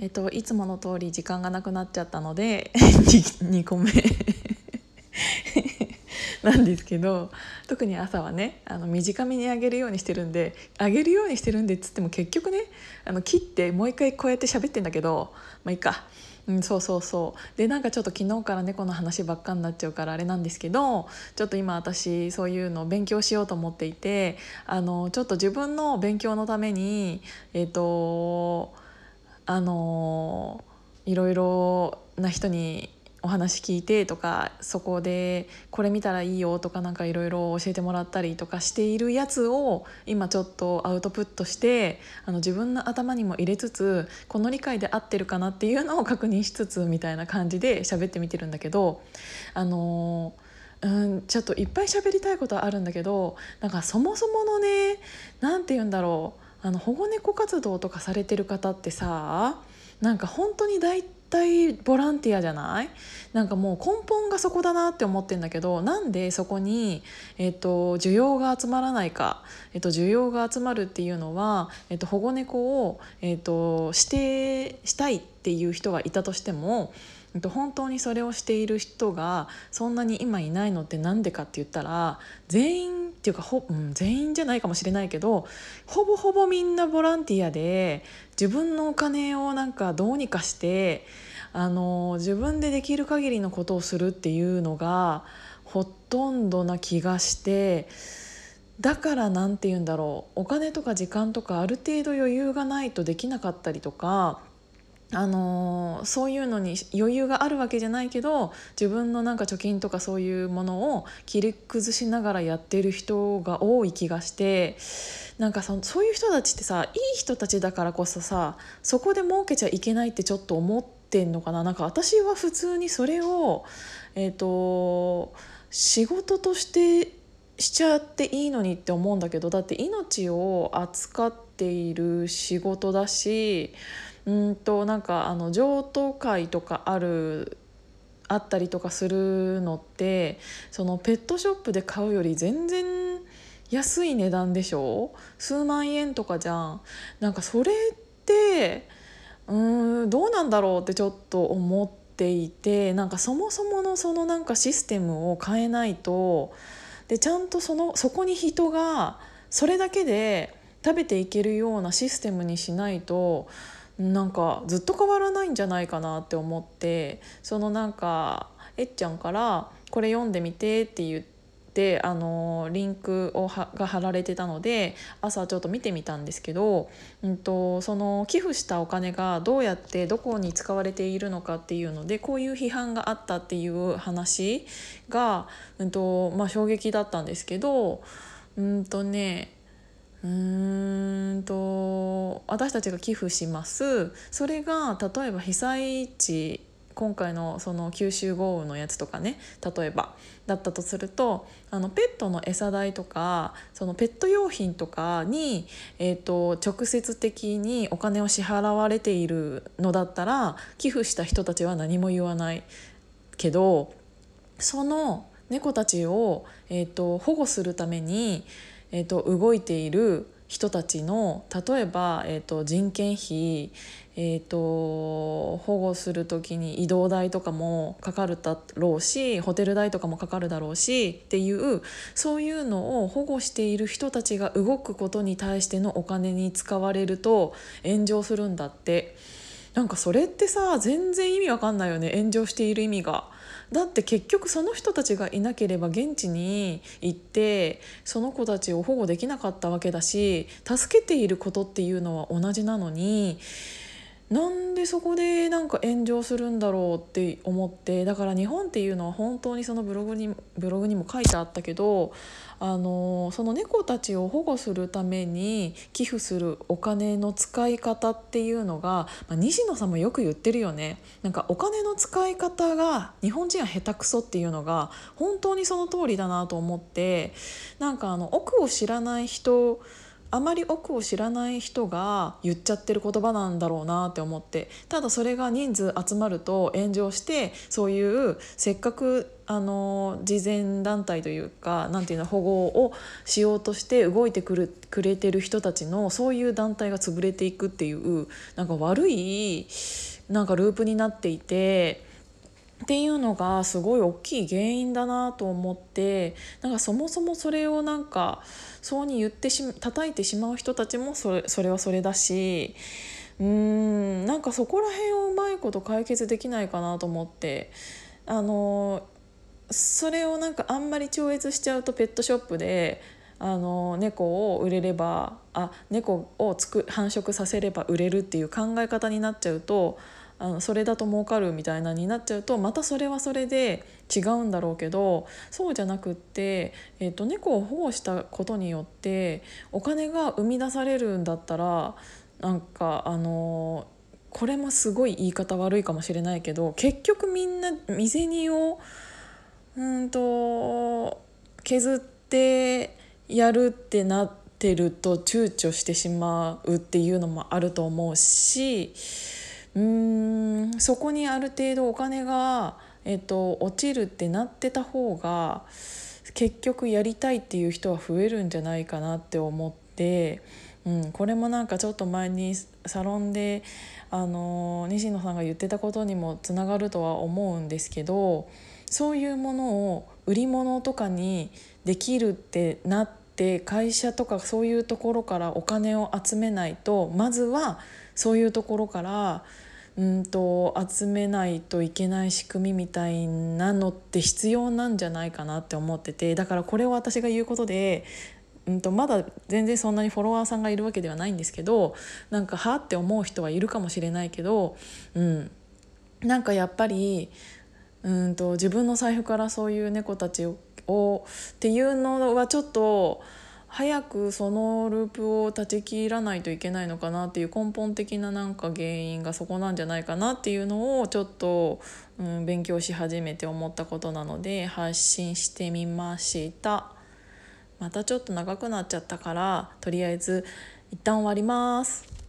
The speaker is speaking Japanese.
えっといつもの通り時間がなくなっちゃったので 2, 個目 なんですけど特に朝はねあの短めにあげるようにしてるんであげるようにしてるんでっつっても結局ねあの切ってもう一回こうやって喋ってんだけどまあいいか。うん、そうそうそうでなんかちょっと昨日から猫の話ばっかになっちゃうからあれなんですけどちょっと今私そういうのを勉強しようと思っていてあのちょっと自分の勉強のためにえっ、ー、とあのいろいろな人にお話聞いてとかそこでこれ見たらいいよとかなんかいろいろ教えてもらったりとかしているやつを今ちょっとアウトプットしてあの自分の頭にも入れつつこの理解で合ってるかなっていうのを確認しつつみたいな感じで喋ってみてるんだけどあのうんちょっといっぱい喋りたいことはあるんだけどなんかそもそものね何て言うんだろう。あの保護猫活動とかされてる方ってさなんか本当に大体ボランティアじゃない？なんかもう根本がそこだなって思ってんだけどなんでそこに、えーと、需要が集まらないか、えーと、需要が集まるっていうのは、えーと、保護猫を、えー、と指定したいっていう人がいたとしても本当にそれをしている人がそんなに今いないのって何でかって言ったら全員っていうかほ、うん、全員じゃないかもしれないけどほぼほぼみんなボランティアで自分のお金をなんかどうにかしてあの自分でできる限りのことをするっていうのがほとんどな気がしてだから何て言うんだろうお金とか時間とかある程度余裕がないとできなかったりとかあのー、そういうのに余裕があるわけじゃないけど自分のなんか貯金とかそういうものを切り崩しながらやってる人が多い気がしてなんかそそういう人たちってさいい人たちだからこそさそこで儲けちゃいけないってちょっと思ってんのかな。なんか私は普通にそれを、えーと仕事としてしちゃっていいのにって思うんだけどだって命を扱っている仕事だしうんとなんかあの譲渡会とかあるあったりとかするのってそのペットショップで買うより全然安い値段でしょ？数万円とかじゃん。なんかそれってうんどうなんだろうってちょっと思っていてなんかそもそものそのなんかシステムを変えないとでちゃんとそのそこに人がそれだけで食べていけるようなシステムにしないとなんかずっと変わらないんじゃないかなって思ってそのなんかえっちゃんから「これ読んでみて」って言って。あのリンクをが貼られてたので朝ちょっと見てみたんですけど、うんと、その寄付したお金がどうやってどこに使われているのかっていうのでこういう批判があったっていう話が、うんとまあ、衝撃だったんですけどうんとねうんと私たちが寄付します。それが例えば被災地今回のその九州豪雨のやつとかね例えばだったとするとあのペットの餌代とかそのペット用品とかに、えーと、直接的にお金を支払われているのだったら寄付した人たちは何も言わない。けどその猫たちを、えーと保護するためにえーと、動いている人たちの例えば、えーと、人件費、えーと、保護する時に移動代とかもかかるだろうしホテル代とかもかかるだろうしっていうそういうのを保護している人たちが動くことに対してのお金に使われると炎上するんだって。なんかそれってさ全然意味わかんないよね炎上している意味が。だって結局その人たちがいなければ現地に行ってその子たちを保護できなかったわけだし助けていることっていうのは同じなのになんでそこでなんか炎上するんだろうって思ってだから日本っていうのは本当にそのブログにブログにも書いてあったけどあのその猫たちを保護するために寄付するお金の使い方っていうのが、まあ、西野さんもよく言ってるよね。なんかお金の使い方が日本人は下手くそっていうのが本当にその通りだなと思ってなんかあの奥を知らない人あまり奥を知らない人が言っちゃってる言葉なんだろうなって思ってただそれが人数集まると炎上してそういうせっかくあの慈善団体というかなんていうの保護をしようとして動いてくるくれてる人たちのそういう団体が潰れていくっていうなんか悪いなんかループになっていて。っていうのがすごい大きい原因だなと思ってなんかそもそもそれをなんかそうに言ってし叩いてしまう人たちもそれそれはそれだしうーんなんかそこら辺をうまいこと解決できないかなと思ってあのそれをなんかあんまり超越しちゃうとペットショップであの猫を売れればあ猫をつく繁殖させれば売れるっていう考え方になっちゃうとあのそれだと儲かるみたいなになっちゃうとまたそれはそれで違うんだろうけどそうじゃなくって、えーと、猫を保護したことによってお金が生み出されるんだったらなんかあのこれもすごい言い方悪いかもしれないけど結局みんな身銭をうんと削ってやるってなってると躊躇してしまうっていうのもあると思うし。うーんそこにある程度お金が、えっと、落ちるってなってた方が結局やりたいっていう人は増えるんじゃないかなって思って、うん、これもなんかちょっと前にサロンであの西野さんが言ってたことにもつながるとは思うんですけどそういうものを売り物とかにできるってなって会社とかそういうところからお金を集めないとまずはそういうところからうんと集めないといけない仕組みみたいなのって必要なんじゃないかなって思っててだからこれを私が言うことでうんとまだ全然そんなにフォロワーさんがいるわけではないんですけどなんかはって思う人はいるかもしれないけど、うん、なんかやっぱりうんと自分の財布からそういう猫たちををっていうのはちょっと。早くそのループを断ち切らないといけないのかなっていう根本的ななんか原因がそこなんじゃないかなっていうのをちょっと、うん、勉強し始めて思ったことなので発信してみました。またちょっと長くなっちゃったからとりあえず一旦終わります。